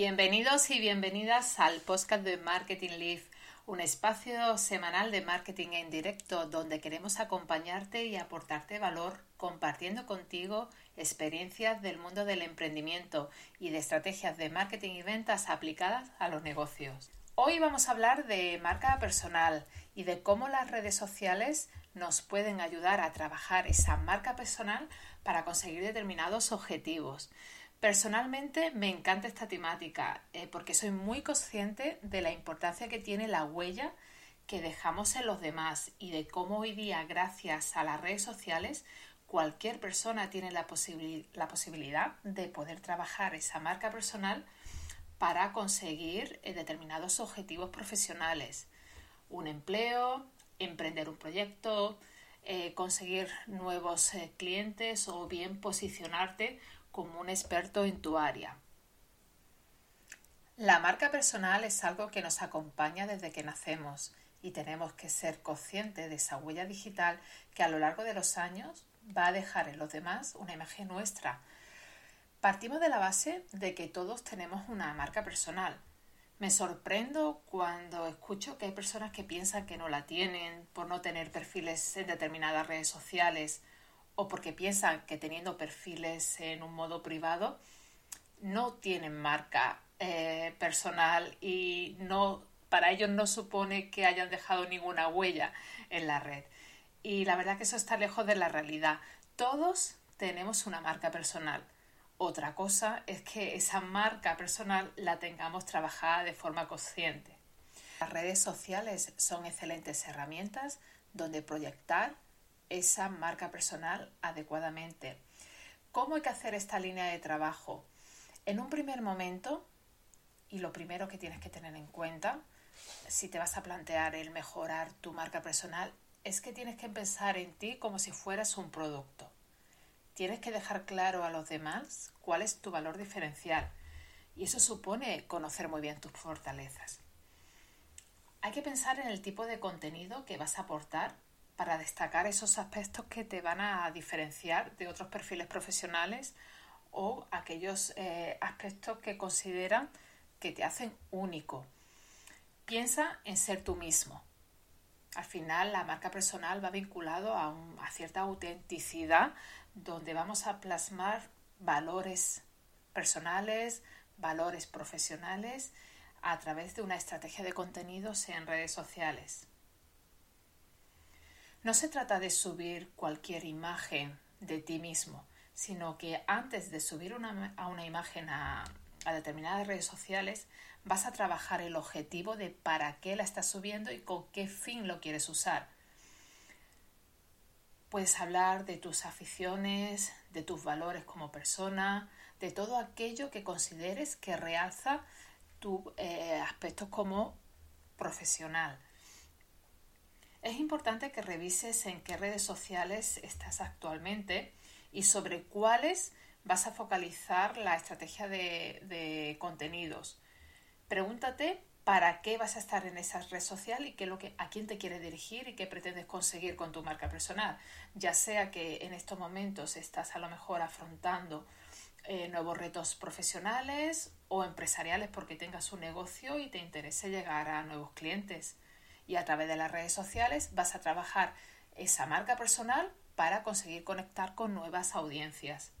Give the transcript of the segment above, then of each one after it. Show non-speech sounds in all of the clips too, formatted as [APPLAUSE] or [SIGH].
Bienvenidos y bienvenidas al podcast de Marketing Live, un espacio semanal de marketing en directo donde queremos acompañarte y aportarte valor compartiendo contigo experiencias del mundo del emprendimiento y de estrategias de marketing y ventas aplicadas a los negocios. Hoy vamos a hablar de marca personal y de cómo las redes sociales nos pueden ayudar a trabajar esa marca personal para conseguir determinados objetivos. Personalmente me encanta esta temática eh, porque soy muy consciente de la importancia que tiene la huella que dejamos en los demás y de cómo hoy día, gracias a las redes sociales, cualquier persona tiene la, posibilidad de poder trabajar esa marca personal para conseguir eh, determinados objetivos profesionales. Un empleo, emprender un proyecto, eh, conseguir nuevos clientes o bien posicionarte como un experto en tu área. La marca personal es algo que nos acompaña desde que nacemos y tenemos que ser conscientes de esa huella digital que a lo largo de los años va a dejar en los demás una imagen nuestra. Partimos de la base de que todos tenemos una marca personal. Me sorprendo cuando escucho que hay personas que piensan que no la tienen por no tener perfiles en determinadas redes sociales o porque piensan que teniendo perfiles en un modo privado no tienen marca eh, personal y no para ellos no supone que hayan dejado ninguna huella en la red. Y la verdad que eso está lejos de la realidad. Todos tenemos una marca personal. Otra cosa es que esa marca personal la tengamos trabajada de forma consciente. Las redes sociales son excelentes herramientas donde proyectar esa marca personal adecuadamente. ¿Cómo hay que hacer esta línea de trabajo? En un primer momento, y lo primero que tienes que tener en cuenta, si te vas a plantear el mejorar tu marca personal, es que tienes que pensar en ti como si fueras un producto. Tienes que dejar claro a los demás cuál es tu valor diferencial y eso supone conocer muy bien tus fortalezas. Hay que pensar en el tipo de contenido que vas a aportar para destacar esos aspectos que te van a diferenciar de otros perfiles profesionales o aquellos eh, aspectos que consideran que te hacen único. Piensa en ser tú mismo. Al final la marca personal va vinculado a, a cierta autenticidad donde vamos a plasmar valores personales, valores profesionales a través de una estrategia de contenidos en redes sociales. No se trata de subir cualquier imagen de ti mismo, sino que antes de subir una, a una imagen a, determinadas redes sociales, vas a trabajar el objetivo de para qué la estás subiendo y con qué fin lo quieres usar. Puedes hablar de tus aficiones, de tus valores como persona, de todo aquello que consideres que realza tus eh, aspectos como profesional. Es importante que revises en qué redes sociales estás actualmente y sobre cuáles vas a focalizar la estrategia de, contenidos. Pregúntate para qué vas a estar en esa red social y qué lo que, a quién te quieres dirigir y qué pretendes conseguir con tu marca personal. Ya sea que en estos momentos estás a lo mejor afrontando eh, nuevos retos profesionales o empresariales porque tengas un negocio y te interese llegar a nuevos clientes y a través de las redes sociales vas a trabajar esa marca personal para conseguir conectar con nuevas audiencias.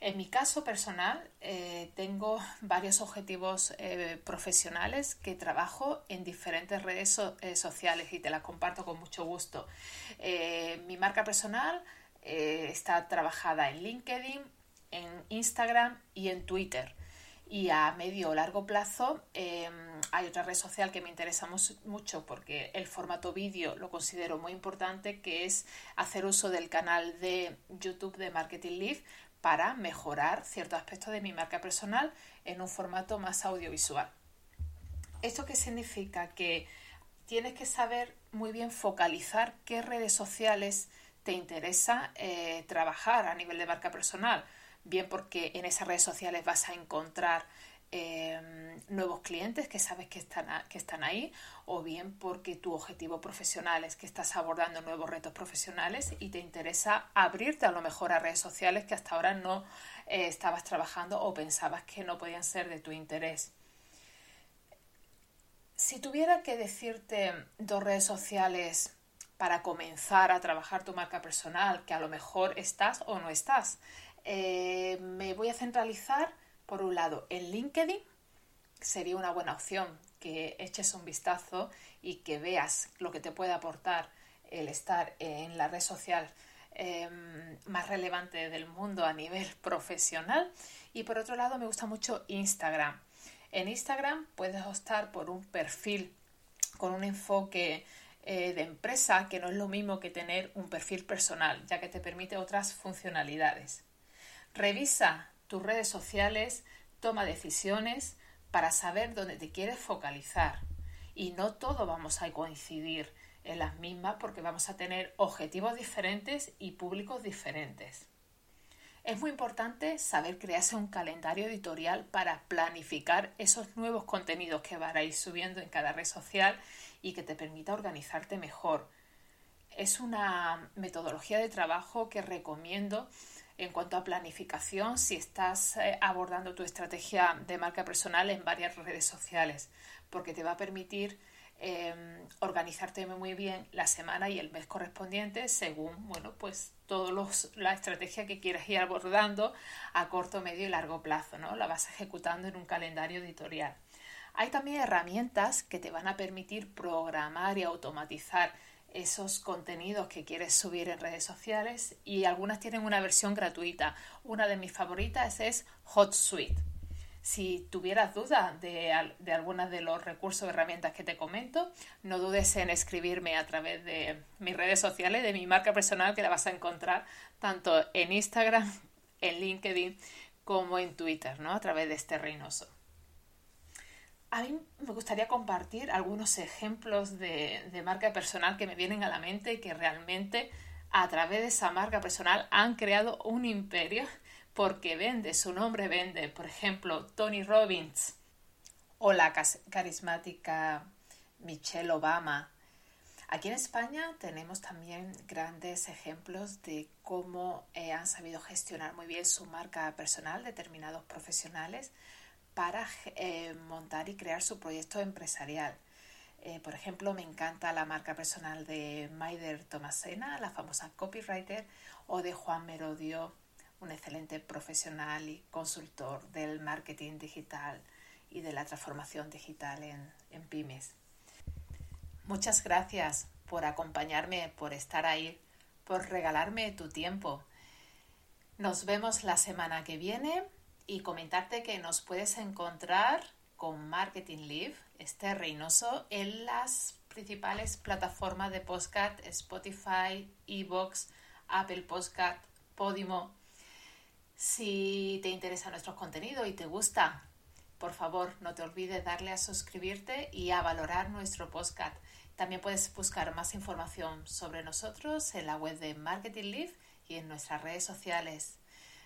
En mi caso personal eh, tengo [LAUGHS] varios objetivos eh, profesionales que trabajo en diferentes redes eh, sociales y te las comparto con mucho gusto. mi marca personal está trabajada en LinkedIn, en Instagram y en Twitter y a medio o largo plazo em, hay otra red social que me interesa mucho porque el formato vídeo lo considero muy importante, que es hacer uso del canal de YouTube de Marketing Live para mejorar ciertos aspectos de mi marca personal en un formato más audiovisual. ¿Esto qué significa? Que tienes que saber muy bien focalizar qué redes sociales te interesa eh, trabajar a nivel de marca personal bien porque en esas redes sociales vas a encontrar em, nuevos clientes que sabes que están, que están ahí o bien porque tu objetivo profesional es que estás abordando nuevos retos profesionales y te interesa abrirte a lo mejor a redes sociales que hasta ahora no eh, estabas trabajando o pensabas que no podían ser de tu interés. Si tuviera que decirte dos redes sociales para comenzar a trabajar tu marca personal, que a lo mejor estás o no estás, eh, me voy a centralizar por un lado en LinkedIn, sería una buena opción que eches un vistazo y que veas lo que te puede aportar el estar en la red social em, más relevante del mundo a nivel [LAUGHS] profesional. Y por otro lado, me gusta mucho Instagram. En Instagram puedes optar por un perfil con un enfoque eh, de empresa que no es lo mismo que tener un perfil personal, ya que te permite otras funcionalidades. Revisa tus redes sociales, toma decisiones para saber dónde te quieres focalizar. Y no todo vamos a coincidir en las mismas porque vamos a tener objetivos diferentes y públicos diferentes. Es muy importante saber crearse un calendario editorial para planificar esos nuevos contenidos que ir subiendo en cada red social y que te permita organizarte mejor. Es una metodología de trabajo que recomiendo en cuanto a planificación si estás eh, abordando tu estrategia de marca personal en varias redes sociales, porque te va a permitir Em, organizarte muy bien la semana y el mes correspondiente según, bueno, pues todos la estrategia que quieras ir abordando a corto, medio y largo plazo, ¿no? La vas ejecutando en un calendario editorial. Hay también herramientas que te van a permitir programar y automatizar esos contenidos que quieres subir en redes sociales y algunas tienen una versión gratuita. Una de mis favoritas es HotSuite. Si tuvieras dudas de, de algunas de los recursos o herramientas que te comento, no dudes en escribirme a través de mis redes sociales, de mi marca personal, que la vas a encontrar tanto en Instagram, en LinkedIn, como en Twitter, ¿no? A través de este Reynoso. A mí me gustaría compartir algunos ejemplos de, marca personal que me vienen a la mente y que realmente a través de esa marca personal han creado un imperio porque vende, su nombre vende. Por ejemplo, Tony Robbins o la carismática Michelle Obama. Aquí en España tenemos también grandes ejemplos de cómo eh, han sabido gestionar muy bien su marca personal determinados profesionales para eh, montar y crear su proyecto empresarial. Eh, por ejemplo, me encanta la marca personal de Maider Tomasena, la famosa copywriter, o de Juan Merodio, un excelente profesional y consultor del marketing digital y de la transformación digital en, en pymes. Muchas gracias por acompañarme, por estar ahí, por regalarme tu tiempo. Nos vemos la semana que viene y comentarte que nos puedes encontrar con Marketing Live, este Reynoso, en las principales plataformas de podcast Spotify, Evox, Apple Podcast, Podimo si te interesa nuestro contenido y te gusta, por favor, no te olvides darle a suscribirte y a valorar nuestro podcast. También puedes buscar más información sobre nosotros en la web de Marketing Live y en nuestras redes sociales.